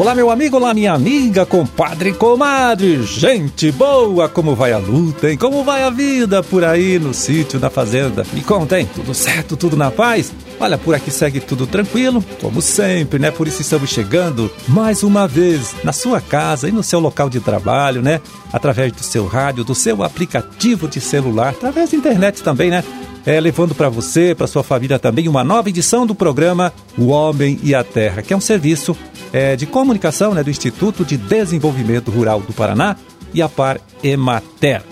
Olá, meu amigo, olá, minha amiga, compadre comadre. Gente boa, como vai a luta, hein? Como vai a vida por aí no sítio, na fazenda? Me contem, tudo certo, tudo na paz? Olha, por aqui segue tudo tranquilo, como sempre, né? Por isso estamos chegando mais uma vez na sua casa e no seu local de trabalho, né? Através do seu rádio, do seu aplicativo de celular, através da internet também, né? É, levando para você, para sua família também, uma nova edição do programa O Homem e a Terra, que é um serviço é, de comunicação né, do Instituto de Desenvolvimento Rural do Paraná e a Par Emater.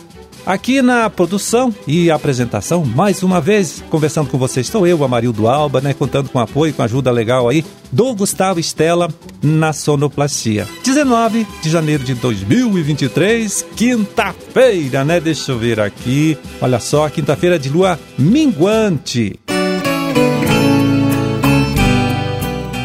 Aqui na produção e apresentação, mais uma vez, conversando com vocês, estou eu, Amarildo Alba, né, contando com apoio, com ajuda legal aí do Gustavo Estela na sonoplastia. 19 de janeiro de 2023, quinta-feira, né? Deixa eu ver aqui. Olha só, quinta-feira de lua minguante.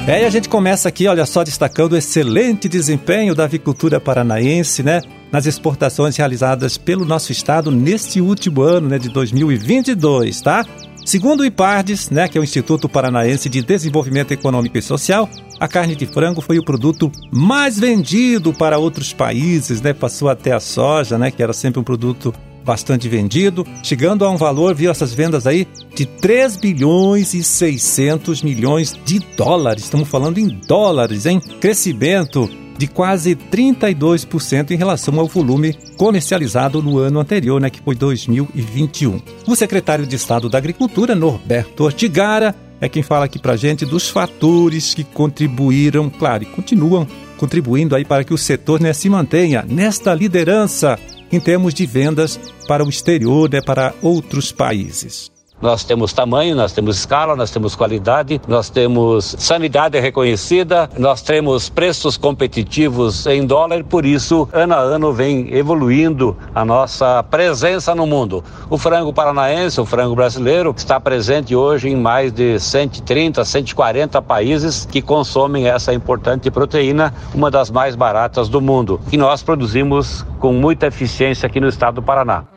É, e a gente começa aqui, olha só, destacando o excelente desempenho da avicultura paranaense, né? Nas exportações realizadas pelo nosso estado neste último ano, né, de 2022, tá? Segundo o IPARDES, né, que é o Instituto Paranaense de Desenvolvimento Econômico e Social, a carne de frango foi o produto mais vendido para outros países, né? Passou até a soja, né, que era sempre um produto bastante vendido, chegando a um valor, viu essas vendas aí, de 3 bilhões e 600 milhões de dólares. Estamos falando em dólares, hein? Crescimento de quase 32% em relação ao volume comercializado no ano anterior, né, que foi 2021. O secretário de Estado da Agricultura, Norberto Ortigara, é quem fala aqui pra gente dos fatores que contribuíram, claro, e continuam contribuindo aí para que o setor né, se mantenha nesta liderança em termos de vendas para o exterior, né, para outros países. Nós temos tamanho, nós temos escala, nós temos qualidade, nós temos sanidade reconhecida, nós temos preços competitivos em dólar, por isso, ano a ano, vem evoluindo a nossa presença no mundo. O frango paranaense, o frango brasileiro, está presente hoje em mais de 130, 140 países que consomem essa importante proteína, uma das mais baratas do mundo, que nós produzimos com muita eficiência aqui no estado do Paraná.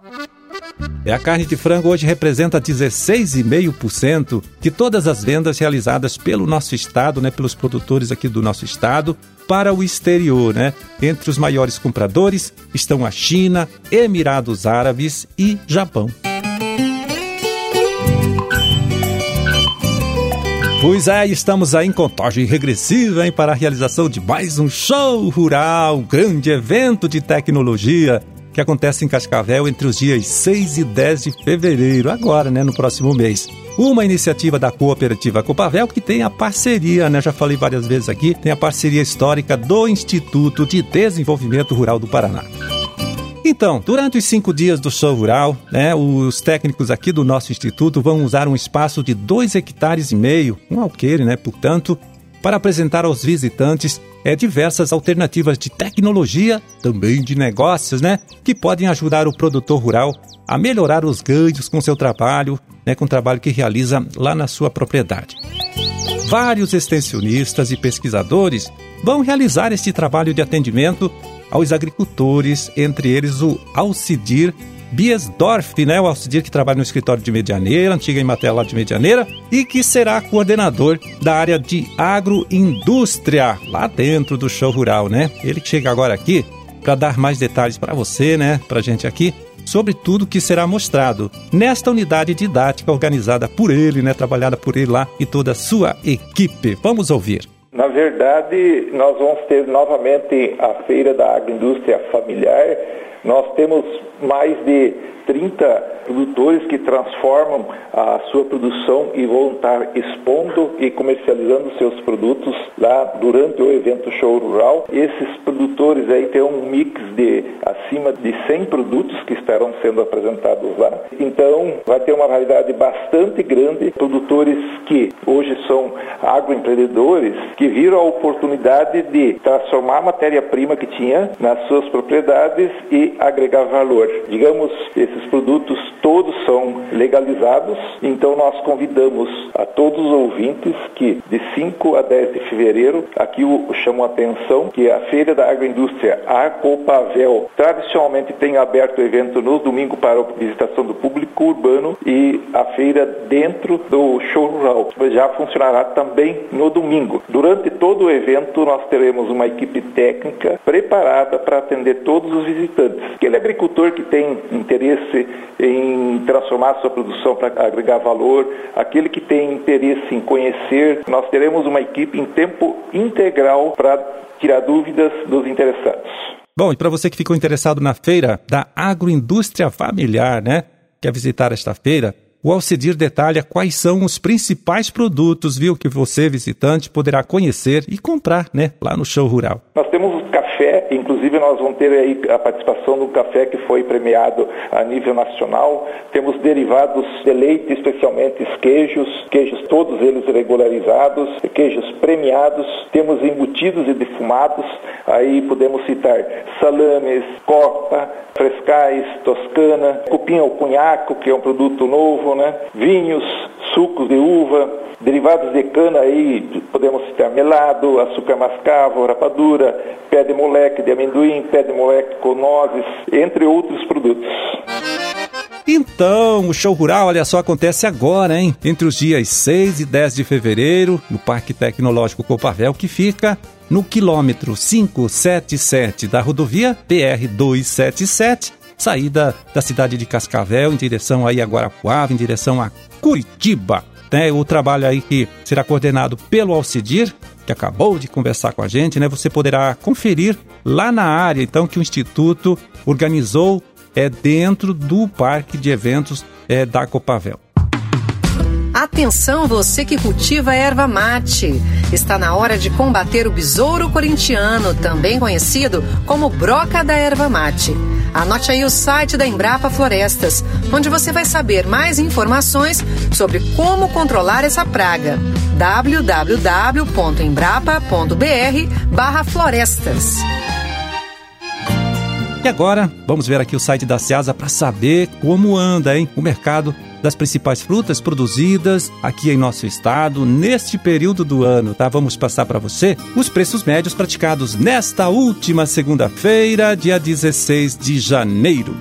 É, a carne de frango hoje representa 16,5% de todas as vendas realizadas pelo nosso estado, né, pelos produtores aqui do nosso estado, para o exterior, né? Entre os maiores compradores estão a China, Emirados Árabes e Japão. Pois é, estamos aí em contagem regressiva hein, para a realização de mais um show rural, um grande evento de tecnologia que acontece em Cascavel entre os dias 6 e 10 de fevereiro, agora, né, no próximo mês. Uma iniciativa da cooperativa Copavel que tem a parceria, né, já falei várias vezes aqui, tem a parceria histórica do Instituto de Desenvolvimento Rural do Paraná. Então, durante os cinco dias do show rural, né, os técnicos aqui do nosso instituto vão usar um espaço de dois hectares e meio, um alqueire, né, portanto, para apresentar aos visitantes é, diversas alternativas de tecnologia, também de negócios, né? Que podem ajudar o produtor rural a melhorar os ganhos com seu trabalho, né? Com o trabalho que realiza lá na sua propriedade. Vários extensionistas e pesquisadores vão realizar este trabalho de atendimento aos agricultores, entre eles o Alcidir Biesdorf, né, o auxiliar que trabalha no escritório de Medianeira, antiga Emater lá de Medianeira, e que será coordenador da área de agroindústria lá dentro do show rural, né? Ele chega agora aqui para dar mais detalhes para você, né, para gente aqui, sobre tudo que será mostrado nesta unidade didática organizada por ele, né, trabalhada por ele lá e toda a sua equipe. Vamos ouvir. Na verdade, nós vamos ter novamente a Feira da Agroindústria Familiar. Nós temos mais de 30 produtores que transformam a sua produção e vão estar expondo e comercializando seus produtos lá durante o evento Show Rural. Esses produtores aí têm um mix de acima de 100 produtos que estarão sendo apresentados lá. Então, vai ter uma variedade bastante grande, produtores que hoje são agroempreendedores que viram a oportunidade de transformar a matéria-prima que tinha nas suas propriedades e agregar valor. Digamos, esses produtos todos são legalizados, então nós convidamos a todos os ouvintes que de 5 a 10 de fevereiro, aqui eu chamo a atenção que a Feira da Agroindústria, a Copavel, tradicionalmente tem aberto o evento no domingo para a visitação do público urbano e a feira dentro do show rural já funcionará também no domingo. Durante todo o evento nós teremos uma equipe técnica preparada para atender todos os visitantes. Aquele agricultor que tem interesse em transformar sua produção para agregar valor, aquele que tem interesse em conhecer, nós teremos uma equipe em tempo integral para tirar dúvidas dos interessados. Bom, e para você que ficou interessado na feira da agroindústria familiar, né? Quer visitar esta feira? O Alcedir detalha quais são os principais produtos, viu, que você, visitante, poderá conhecer e comprar, né, lá no show rural. Nós temos café, inclusive nós vamos ter aí a participação do café que foi premiado a nível nacional. Temos derivados de leite, especialmente queijos, queijos todos eles regularizados, queijos premiados. Temos embutidos e defumados, aí podemos citar salames, copa, frescais, toscana, cupim ao cunhaco, que é um produto novo, né? vinhos, sucos de uva, derivados de cana aí, podemos citar melado, açúcar mascavo, rapadura, pé de moleque de amendoim, pé de moleque com nozes, entre outros produtos. Então, o show rural, olha só, acontece agora, hein? Entre os dias 6 e 10 de fevereiro, no Parque Tecnológico Copavel, que fica no quilômetro 577 da rodovia PR 277, saída da cidade de Cascavel em direção aí a Guarapuava, em direção a Curitiba. Né? O trabalho aí que será coordenado pelo Alcidir, que acabou de conversar com a gente, né? Você poderá conferir lá na área, então, que o Instituto organizou é dentro do parque de eventos é, da Copavel. Atenção você que cultiva erva mate. Está na hora de combater o besouro corintiano, também conhecido como broca da erva mate. Anote aí o site da Embrapa Florestas, onde você vai saber mais informações sobre como controlar essa praga. www.embrapa.br/florestas. E agora, vamos ver aqui o site da Ceasa para saber como anda, hein, o mercado das principais frutas produzidas aqui em nosso estado neste período do ano, tá? Vamos passar para você os preços médios praticados nesta última segunda-feira, dia 16 de janeiro.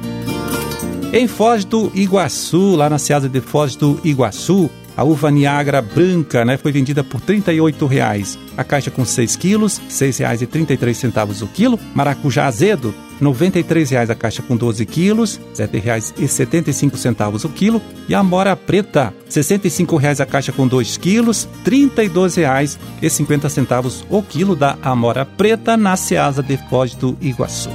Em Foz do Iguaçu, lá na Ceasa de Foz do Iguaçu, a uva Niagara branca né, foi vendida por R$ 38,00. A caixa com 6 quilos, R$ 6,33 o quilo. Maracujá azedo, R$ 93,00 a caixa com 12 quilos, R$ 7,75 o quilo. E a mora preta, R$ 65,00 a caixa com 2 quilos, R$ 32,50 o quilo da amora preta na Ceasa de Foz do Iguaçu.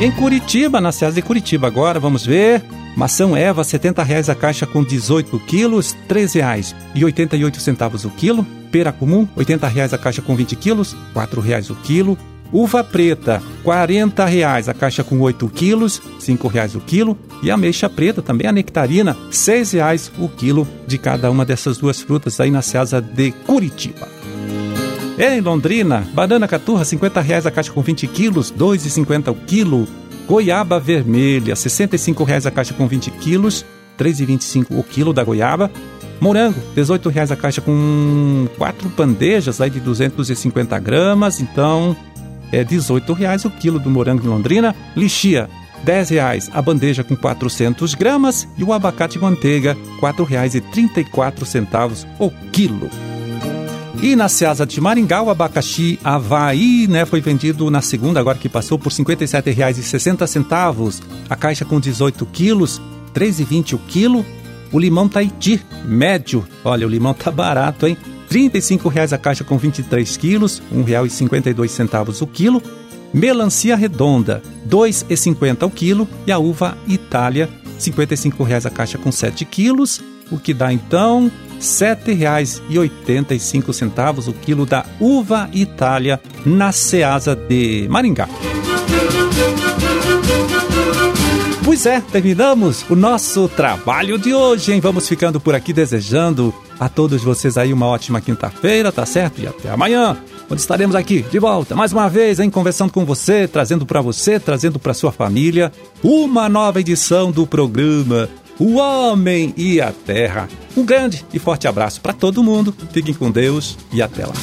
Em Curitiba, na Ceasa de Curitiba agora, vamos ver... Maçã Eva, R$ 70,00 a caixa com 18 quilos, R$ 13,88 o quilo. Pera comum, R$ 80,00 a caixa com 20 quilos, R$ 4,00 o quilo. Uva preta, R$ 40,00 a caixa com 8 quilos, R$ 5,00 o quilo. E ameixa preta, também a nectarina, R$ 6,00 o quilo de cada uma dessas duas frutas aí na Ceasa de Curitiba. Em Londrina, banana caturra, R$ 50,00 a caixa com 20 quilos, R$ 2,50 o quilo. Goiaba vermelha, R$ 65,00 a caixa com 20 quilos, R$ 3,25 o quilo da goiaba. Morango, R$ 18,00 a caixa com quatro bandejas aí de 250 gramas, então é R$ 18,00 o quilo do morango em Londrina. Lixia, R$ 10,00 a bandeja com 400 gramas e o abacate manteiga, R$ 4,34 o quilo. E na Ceasa de Maringá, o abacaxi Havaí né, foi vendido na segunda, agora que passou, por R$ 57,60. A caixa com 18 quilos, R$ 3,20 o quilo. O limão Tahiti, médio. Olha, o limão tá barato, hein? R$ 35,00 a caixa com 23 quilos, R$ 1,52 o quilo. Melancia redonda, R$ 2,50 o quilo. E a uva Itália, R$ 55,00 a caixa com 7 quilos, o que dá então R$ 7,85 o quilo da uva Itália na Ceasa de Maringá. Pois é, terminamos o nosso trabalho de hoje, hein? Vamos ficando por aqui desejando a todos vocês aí uma ótima quinta-feira, tá certo? E até amanhã. onde estaremos aqui de volta, mais uma vez, hein, conversando com você, trazendo para você, trazendo para sua família, uma nova edição do programa O Homem e a Terra. Um grande e forte abraço para todo mundo, fiquem com Deus e até lá.